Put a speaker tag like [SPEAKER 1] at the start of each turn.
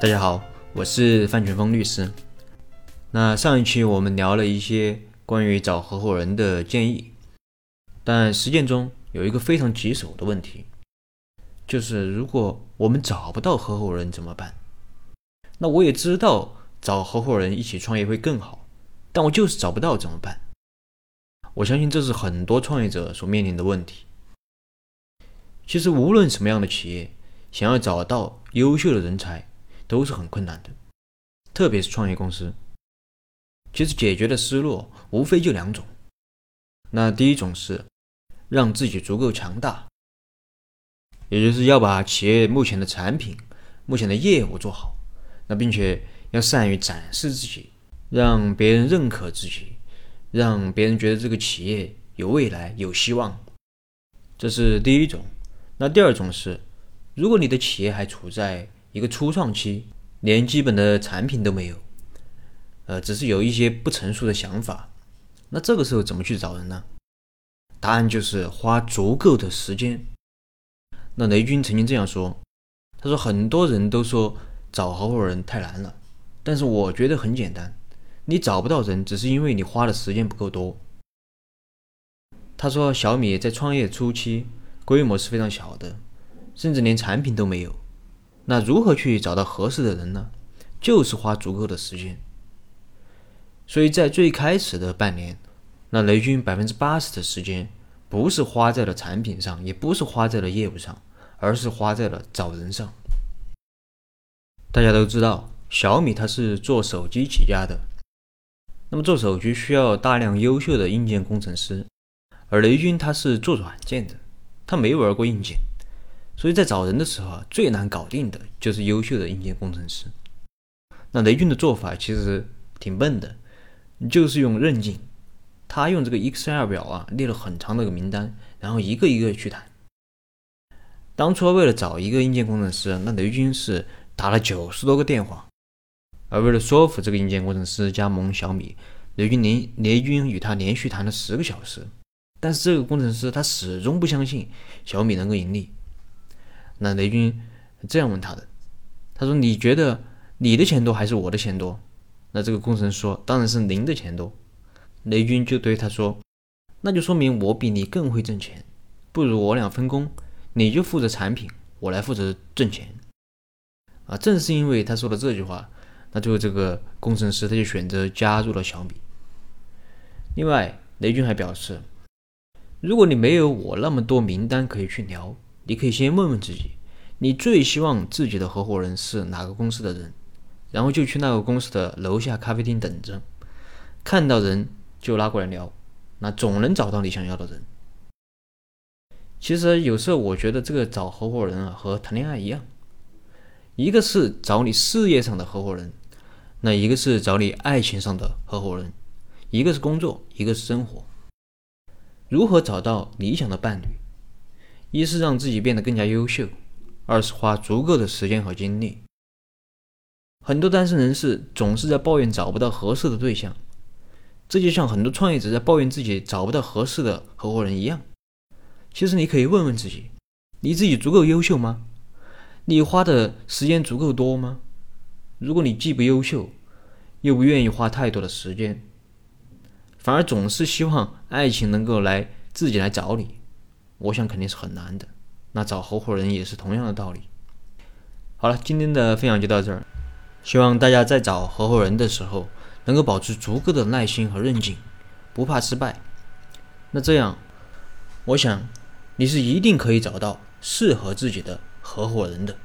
[SPEAKER 1] 大家好，我是范全峰律师。那上一期我们聊了一些关于找合伙人的建议，但实践中有一个非常棘手的问题，就是如果我们找不到合伙人怎么办？那我也知道找合伙人一起创业会更好，但我就是找不到怎么办？我相信这是很多创业者所面临的问题。其实无论什么样的企业，想要找到优秀的人才。都是很困难的，特别是创业公司。其实解决的思路无非就两种。那第一种是让自己足够强大，也就是要把企业目前的产品、目前的业务做好，那并且要善于展示自己，让别人认可自己，让别人觉得这个企业有未来、有希望。这是第一种。那第二种是，如果你的企业还处在一个初创期，连基本的产品都没有，呃，只是有一些不成熟的想法。那这个时候怎么去找人呢？答案就是花足够的时间。那雷军曾经这样说：“他说很多人都说找合伙人太难了，但是我觉得很简单。你找不到人，只是因为你花的时间不够多。”他说小米在创业初期规模是非常小的，甚至连产品都没有。那如何去找到合适的人呢？就是花足够的时间。所以在最开始的半年，那雷军百分之八十的时间不是花在了产品上，也不是花在了业务上，而是花在了找人上。大家都知道，小米它是做手机起家的，那么做手机需要大量优秀的硬件工程师，而雷军他是做软件的，他没玩过硬件。所以在找人的时候啊，最难搞定的就是优秀的硬件工程师。那雷军的做法其实挺笨的，就是用韧劲，他用这个 Excel 表啊列了很长的一个名单，然后一个一个去谈。当初为了找一个硬件工程师，那雷军是打了九十多个电话，而为了说服这个硬件工程师加盟小米，雷军连雷军与他连续谈了十个小时。但是这个工程师他始终不相信小米能够盈利。那雷军这样问他的，他说：“你觉得你的钱多还是我的钱多？”那这个工程师说：“当然是您的钱多。”雷军就对他说：“那就说明我比你更会挣钱，不如我俩分工，你就负责产品，我来负责挣钱。”啊，正是因为他说了这句话，那最后这个工程师他就选择加入了小米。另外，雷军还表示：“如果你没有我那么多名单可以去聊。”你可以先问问自己，你最希望自己的合伙人是哪个公司的人，然后就去那个公司的楼下咖啡厅等着，看到人就拉过来聊，那总能找到你想要的人。其实有时候我觉得这个找合伙人啊和谈恋爱一样，一个是找你事业上的合伙人，那一个是找你爱情上的合伙人，一个是工作，一个是生活。如何找到理想的伴侣？一是让自己变得更加优秀，二是花足够的时间和精力。很多单身人士总是在抱怨找不到合适的对象，这就像很多创业者在抱怨自己找不到合适的合伙人一样。其实你可以问问自己：你自己足够优秀吗？你花的时间足够多吗？如果你既不优秀，又不愿意花太多的时间，反而总是希望爱情能够来自己来找你。我想肯定是很难的，那找合伙人也是同样的道理。好了，今天的分享就到这儿，希望大家在找合伙人的时候能够保持足够的耐心和韧劲，不怕失败。那这样，我想你是一定可以找到适合自己的合伙人的。